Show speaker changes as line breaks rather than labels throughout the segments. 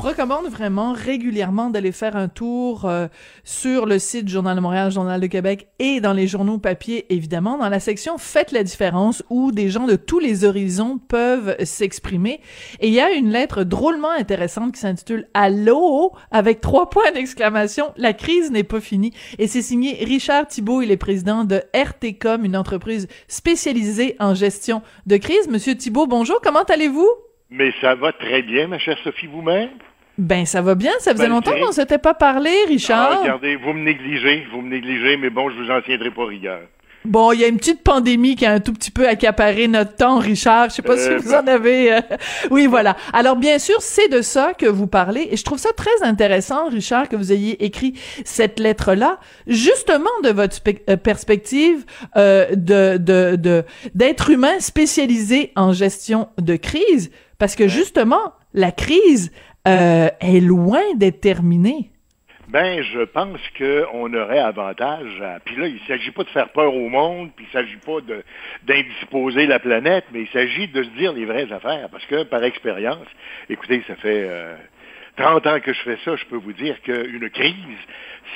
recommande vraiment régulièrement d'aller faire un tour euh, sur le site Journal de Montréal, Journal de Québec et dans les journaux papier, évidemment, dans la section Faites la différence où des gens de tous les horizons peuvent s'exprimer. Et il y a une lettre drôlement intéressante qui s'intitule Allô avec trois points d'exclamation. La crise n'est pas finie. Et c'est signé Richard Thibault. Il est président de RTCOM, une entreprise spécialisée en gestion de crise. Monsieur Thibault, bonjour. Comment allez-vous?
Mais ça va très bien, ma chère Sophie, vous-même?
Ben, ça va bien. Ça faisait longtemps qu'on ne s'était pas parlé, Richard.
Ah, regardez, vous me négligez, vous me négligez, mais bon, je vous en tiendrai pas rigueur.
Bon, il y a une petite pandémie qui a un tout petit peu accaparé notre temps, Richard. Je sais pas si euh, vous en avez. Euh, oui, voilà. Alors, bien sûr, c'est de ça que vous parlez, et je trouve ça très intéressant, Richard, que vous ayez écrit cette lettre-là, justement de votre euh, perspective de de d'être humain spécialisé en gestion de crise, parce que justement, la crise est loin d'être terminée.
Ben, je pense qu'on aurait avantage à... Puis là, il ne s'agit pas de faire peur au monde, puis il ne s'agit pas d'indisposer la planète, mais il s'agit de se dire les vraies affaires. Parce que, par expérience, écoutez, ça fait... 30 ans que je fais ça, je peux vous dire qu'une crise,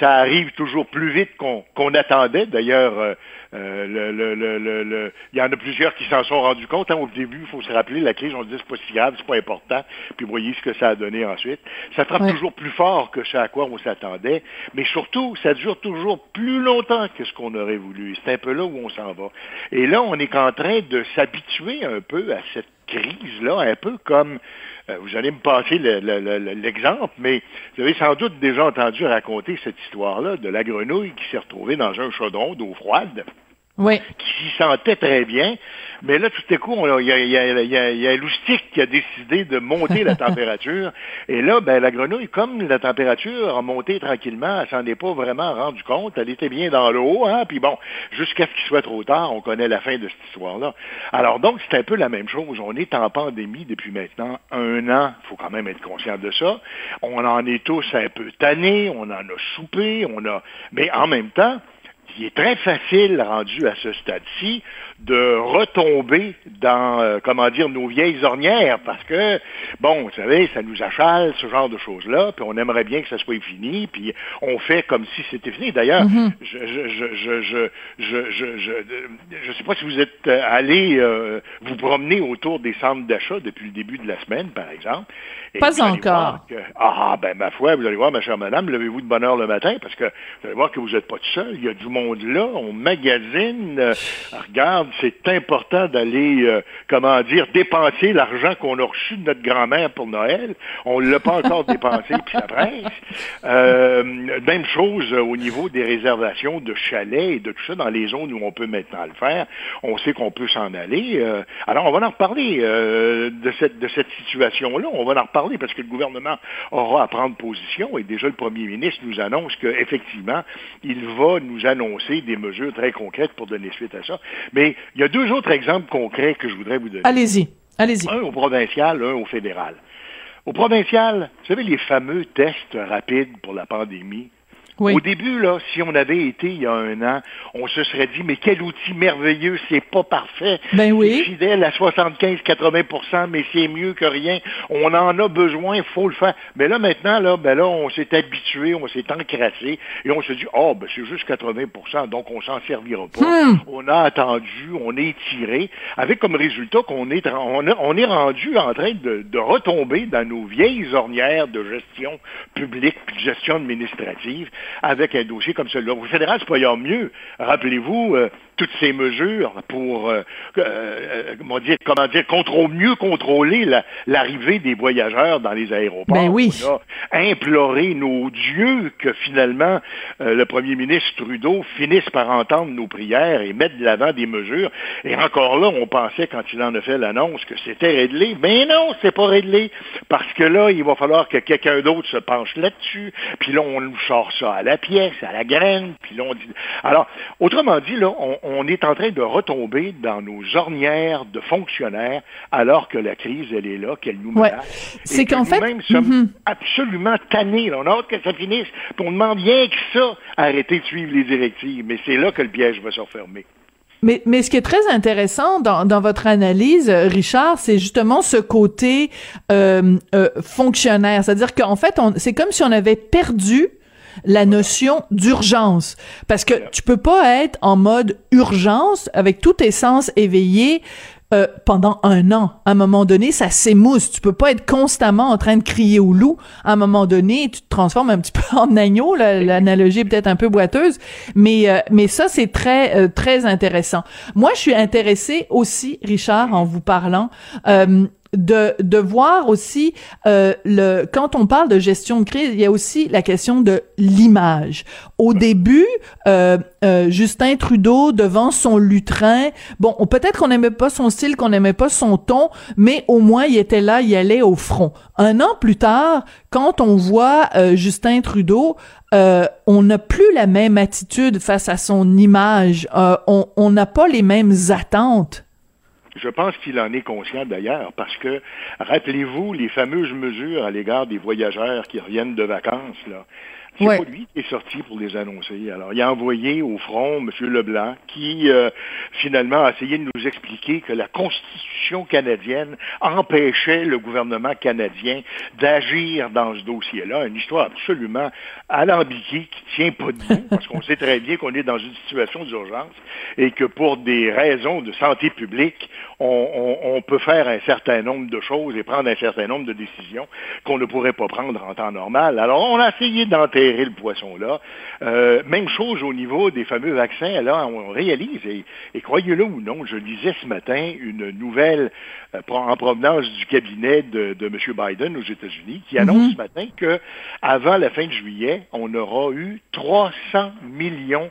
ça arrive toujours plus vite qu'on attendait. D'ailleurs, euh, euh, le, le, le, il y en a plusieurs qui s'en sont rendus compte. Hein. Au début, il faut se rappeler, la crise, on se dit c'est pas si grave, c'est pas important. Puis voyez ce que ça a donné ensuite. Ça frappe toujours plus fort que ce à quoi on s'attendait. Mais surtout, ça dure toujours plus longtemps que ce qu'on aurait voulu. C'est un peu là où on s'en va. Et là, on est en train de s'habituer un peu à cette crise-là, un peu comme euh, vous allez me passer l'exemple, mais vous avez sans doute déjà entendu raconter cette histoire-là de la grenouille qui s'est retrouvée dans un chaudron d'eau froide
oui.
qui s'y sentait très bien. Mais là, tout à coup, il y a, y, a, y, a, y a Loustic qui a décidé de monter la température. Et là, ben, la grenouille, comme la température a monté tranquillement, elle s'en est pas vraiment rendu compte. Elle était bien dans l'eau, hein. Puis bon, jusqu'à ce qu'il soit trop tard, on connaît la fin de cette histoire-là. Alors donc, c'est un peu la même chose. On est en pandémie depuis maintenant un an. Il faut quand même être conscient de ça. On en est tous un peu tannés. On en a soupé. On a, mais en même temps, il est très facile, rendu à ce stade-ci, de retomber dans, euh, comment dire, nos vieilles ornières, parce que, bon, vous savez, ça nous achale, ce genre de choses-là, puis on aimerait bien que ça soit fini, puis on fait comme si c'était fini. D'ailleurs, mhm. je je je, je, je, je, euh, sais pas si vous êtes euh, allé euh, vous promener autour des centres d'achat depuis le début de la semaine, par exemple.
Pas encore.
Que, ah, ben, ma foi, vous allez voir, ma chère madame, levez-vous de bonne heure le matin, parce que vous allez voir que vous n'êtes pas tout seul, monde là, on magasine, regarde, c'est important d'aller, euh, comment dire, dépenser l'argent qu'on a reçu de notre grand-mère pour Noël. On ne l'a pas encore dépensé, puis ça presse. Euh, même chose au niveau des réservations de chalets et de tout ça dans les zones où on peut maintenant le faire. On sait qu'on peut s'en aller. Euh, alors, on va en reparler de cette, de cette situation-là. On va en reparler parce que le gouvernement aura à prendre position et déjà le premier ministre nous annonce qu'effectivement, il va nous annoncer des mesures très concrètes pour donner suite à ça. Mais il y a deux autres exemples concrets que je voudrais vous donner.
Allez-y, allez-y.
Un au provincial, un au fédéral. Au provincial, vous savez, les fameux tests rapides pour la pandémie, au début, là, si on avait été il y a un an, on se serait dit, mais quel outil merveilleux, c'est pas parfait.
Ben oui.
Fidèle à 75-80% mais c'est mieux que rien. On en a besoin, il faut le faire. Mais là, maintenant, là, ben là, on s'est habitué, on s'est encrassé, et on se dit, oh, ben c'est juste 80% donc on s'en servira pas. Hmm. On a attendu, on est tiré, avec comme résultat qu'on est, on, est rendu en train de, de, retomber dans nos vieilles ornières de gestion publique, de gestion administrative, avec un dossier comme celui-là. Au fédéral, c'est pas mieux. Rappelez-vous, euh, toutes ces mesures pour euh, euh, comment dire comment dire mieux contrôler l'arrivée des voyageurs dans les aéroports.
Ben oui.
On a imploré nos dieux que finalement le premier ministre Trudeau finisse par entendre nos prières et mettre de l'avant des mesures. Et encore là, on pensait quand il en a fait l'annonce que c'était réglé. Mais non, c'est pas réglé parce que là, il va falloir que quelqu'un d'autre se penche là-dessus. Puis là, on nous sort ça à la pièce, à la graine. Puis là, on dit. Alors, autrement dit, là, on, on est en train de retomber dans nos ornières de fonctionnaires alors que la crise, elle est là, qu'elle nous menace.
C'est qu'en fait...
Nous-mêmes sommes mm-hmm. absolument tannés. On a hâte que ça finisse. Puis on demande rien que ça, arrêter de suivre les directives. Mais c'est là que le piège va se refermer.
Mais, mais ce qui est très intéressant dans, dans votre analyse, Richard, c'est justement ce côté euh, euh, fonctionnaire. C'est-à-dire qu'en fait, c'est comme si on avait perdu la notion d'urgence. Parce que tu peux pas être en mode urgence avec tout tes sens éveillés euh, pendant un an. À un moment donné, ça s'émousse. Tu peux pas être constamment en train de crier au loup. À un moment donné, tu te transformes un petit peu en agneau. L'analogie est peut-être un peu boiteuse, mais euh, mais ça c'est très euh, très intéressant. Moi, je suis intéressée aussi, Richard, en vous parlant de, de voir aussi euh, le quand on parle de gestion de crise, il y a aussi la question de l'image. Au début, euh, euh, Justin Trudeau devant son lutrin, bon, peut-être qu'on n'aimait pas son style, qu'on n'aimait pas son ton, mais au moins il était là, il allait au front. Un an plus tard, quand on voit Justin Trudeau, on n'a plus la même attitude face à son image. on n'a pas les mêmes attentes.
Je pense qu'il en est conscient d'ailleurs, parce que rappelez-vous les fameuses mesures à l'égard des voyageurs qui reviennent de vacances, là. C'est pas lui qui est sorti pour les annoncer. Alors, il a envoyé au front M. Leblanc, qui euh, finalement a essayé de nous expliquer que la Constitution canadienne empêchait le gouvernement canadien d'agir dans ce dossier-là. Une histoire absolument alambiquée qui tient pas debout, parce qu'on sait très bien qu'on est dans une situation d'urgence et que pour des raisons de santé publique, on, on, peut faire un certain nombre de choses et prendre un certain nombre de décisions qu'on ne pourrait pas prendre en temps normal. Alors, on a essayé d'enterrer le poisson là. Euh, même chose au niveau des fameux vaccins. Là, on réalise, et, croyez-le ou non, je lisais ce matin une nouvelle euh, en provenance du cabinet de, M. Biden aux États-Unis qui annonce mm-hmm. ce matin que avant la fin de juillet, on aura eu 300 millions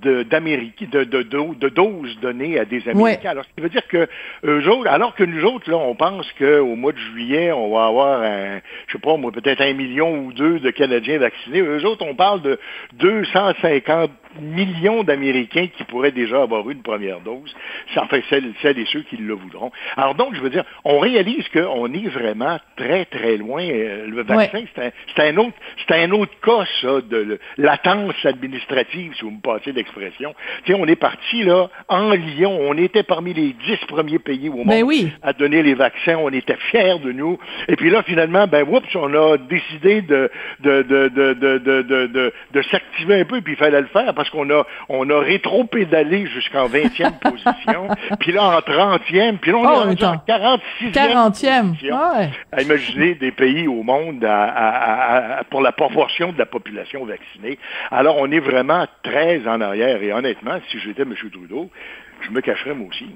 de, de, de, de, doses données à des Américains. Alors, ce qui veut dire que eux autres, alors que nous autres, là, on pense qu'au mois de juillet, on va avoir un, je sais pas, moi, peut-être un million ou deux de Canadiens vaccinés. Eux autres, on parle de 250 millions d'Américains qui pourraient déjà avoir eu une première dose, enfin celles, celles et ceux qui le voudront. Alors donc, je veux dire, on réalise qu'on est vraiment très, très loin. Euh, le vaccin, c'est un, autre, c'est un autre cas, ça, de latence administrative, si vous me passez. Tu sais, on est parti, là, en Lyon, on était parmi les dix premiers pays au
ben
monde à donner les vaccins, on était fiers de nous. Et puis là, finalement, ben, oups, on a décidé de, de, de, de, de, de, de, s'activer un peu, puis il fallait le faire parce qu'on a, on a rétro-pédalé jusqu'en 20e position, puis là en 30e, puis là on
oh,
est en 46e.
40e.
Ouais. Imaginez des pays au monde à, pour la proportion de la population vaccinée. Alors on est vraiment très en arrière et honnêtement, si j'étais M. Trudeau, je me cacherais moi aussi.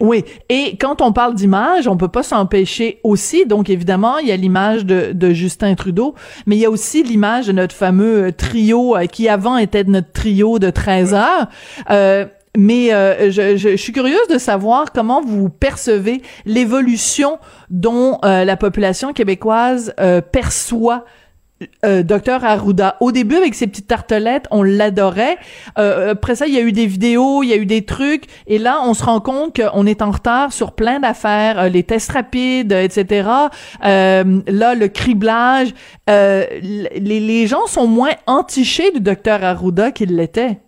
Oui, et quand on parle d'image, on peut pas s'empêcher aussi. Donc évidemment, il y a l'image de, de, Justin Trudeau, mais il y a aussi l'image de notre fameux euh, trio euh, qui avant était notre trio de 13 heures. Euh, mais euh, je, je, suis curieuse de savoir comment vous percevez l'évolution dont la population québécoise perçoit euh, docteur Arruda. Au début, avec ses petites tartelettes, on l'adorait. Euh, après ça, il y a eu des vidéos, il y a eu des trucs, et là, on se rend compte qu'on est en retard sur plein d'affaires, euh, les tests rapides, etc. là, le criblage. les, les gens sont moins entichés du docteur Arruda qu'ils l'étaient.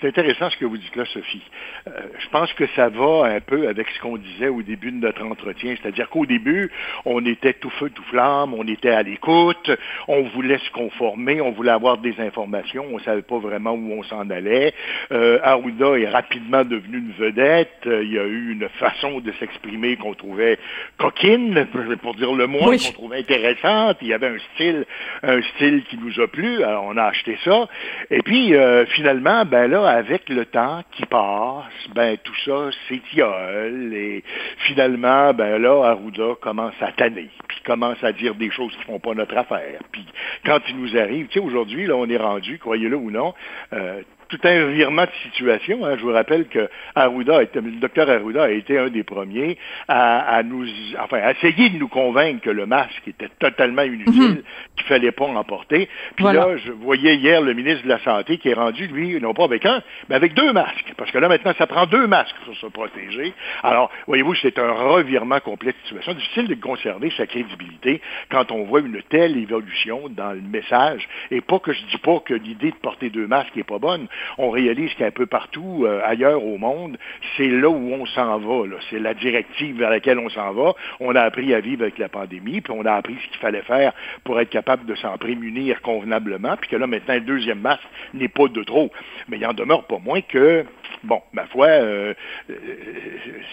C'est intéressant ce que vous dites là, Sophie. Euh, je pense que ça va un peu avec ce qu'on disait au début de notre entretien, c'est-à-dire qu'au début, on était tout feu, tout flamme, on était à l'écoute, on voulait se conformer, on voulait avoir des informations, on ne savait pas vraiment où on s'en allait. Euh, Arruda est rapidement devenu une vedette. Euh, il y a eu une façon de s'exprimer qu'on trouvait coquine, pour dire le moins, qu'on trouvait intéressante. Il y avait un style, un style qui nous a plu. Alors on a acheté ça. Et puis euh, finalement, ben là avec le temps qui passe, ben tout ça s'étiole et finalement, ben là, Arruda commence à tanner, puis commence à dire des choses qui font pas notre affaire. Puis quand il nous arrive, tu sais, aujourd'hui, là, on est rendu, croyez-le ou non, euh, tout un virement de situation. Hein. Je vous rappelle que Arruda, le docteur Arruda a été un des premiers à, nous, enfin, à essayer de nous convaincre que le masque était totalement inutile, qu'il mhm. ne qu'il fallait pas en porter. Puis là, je voyais hier le ministre de la Santé qui est rendu, lui, non pas avec un, mais avec deux masques. Parce que là, maintenant, ça prend deux masques pour se protéger. Alors, voyez-vous, c'est un revirement complet de situation. Difficile de conserver sa crédibilité quand on voit une telle évolution dans le message. Et pas que je dis pas que l'idée de porter deux masques n'est pas bonne. On réalise qu'un peu partout euh, ailleurs au monde, c'est là où on s'en va. C'est la directive vers laquelle on s'en va. On a appris à vivre avec la pandémie, puis on a appris ce qu'il fallait faire pour être capable de s'en prémunir convenablement, puis que là, maintenant, le deuxième masque n'est pas de trop. Mais il en demeure pas moins que bon, ma foi, euh, euh,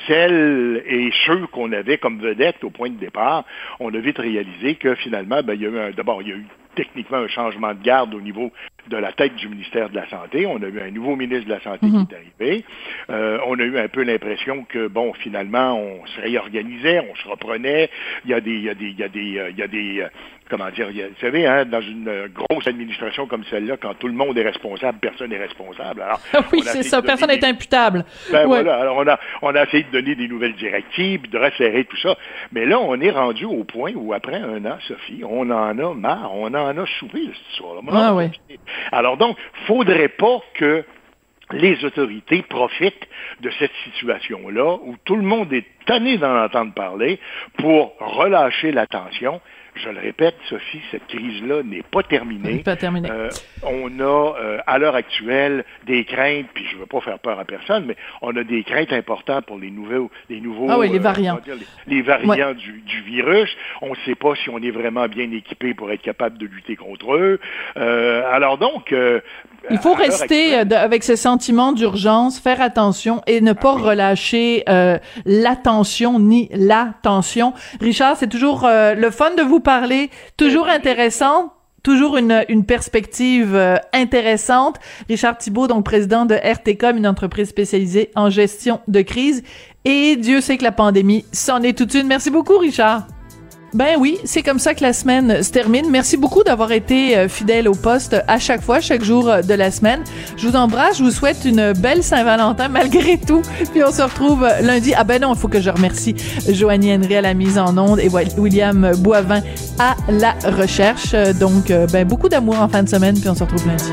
celles et ceux qu'on avait comme vedette au point de départ, on a vite réalisé que finalement, ben, il y a eu d'abord, il y a eu techniquement un changement de garde au niveau de la tête du ministère de la Santé. On a eu un nouveau ministre de la Santé qui mhm. est arrivé. Euh, on a eu un peu l'impression que, bon, finalement, on se réorganisait, on se reprenait. Il y a des, il y a des, il y a des, il y a des comment dire, vous savez, hein, dans une grosse administration comme celle-là, quand tout le monde est responsable, personne n'est responsable. Alors,
oui, c'est ça, personne n'est imputable.
Ben voilà, alors on a, on a essayé de donner des nouvelles directives, de resserrer tout ça. Mais là, on est rendu au point où, après un an, Sophie, on en a marre, on en a soupé, cette histoire-là.
Ah, oui.
Alors donc, faudrait pas que les autorités profitent de cette situation-là où tout le monde est tanné d'en entendre parler pour relâcher l'attention je le répète, Sophie, cette crise-là n'est pas terminée.
Pas terminée.
Euh, on a, euh, à l'heure actuelle, des craintes, puis je ne veux pas faire peur à personne, mais on a des craintes importantes pour les nouveaux, les nouveaux,
ah oui, les euh, variants,
les, variants du, du, virus. On ne sait pas si on est vraiment bien équipé pour être capable de lutter contre eux. alors donc,
il faut rester avec ce sentiment d'urgence, faire attention et ne pas ah relâcher l'attention ni l'attention. Richard, c'est toujours le fun de vous parler, toujours intéressant, toujours une, une perspective euh, intéressante. Richard Thibault, donc président de RTCOM, une entreprise spécialisée en gestion de crise. Et Dieu sait que la pandémie, c'en est toute une. Merci beaucoup, Richard. Ben oui, c'est comme ça que la semaine se termine. Merci beaucoup d'avoir été euh, fidèle au poste à chaque fois, chaque jour euh, de la semaine. Je vous embrasse, je vous souhaite une belle Saint-Valentin malgré tout. Puis on se retrouve euh, lundi. Ah ben non, il faut que je remercie Joanie Henry à la mise en onde et William Boivin à la recherche. Donc, ben beaucoup d'amour en fin de semaine, puis on se retrouve lundi.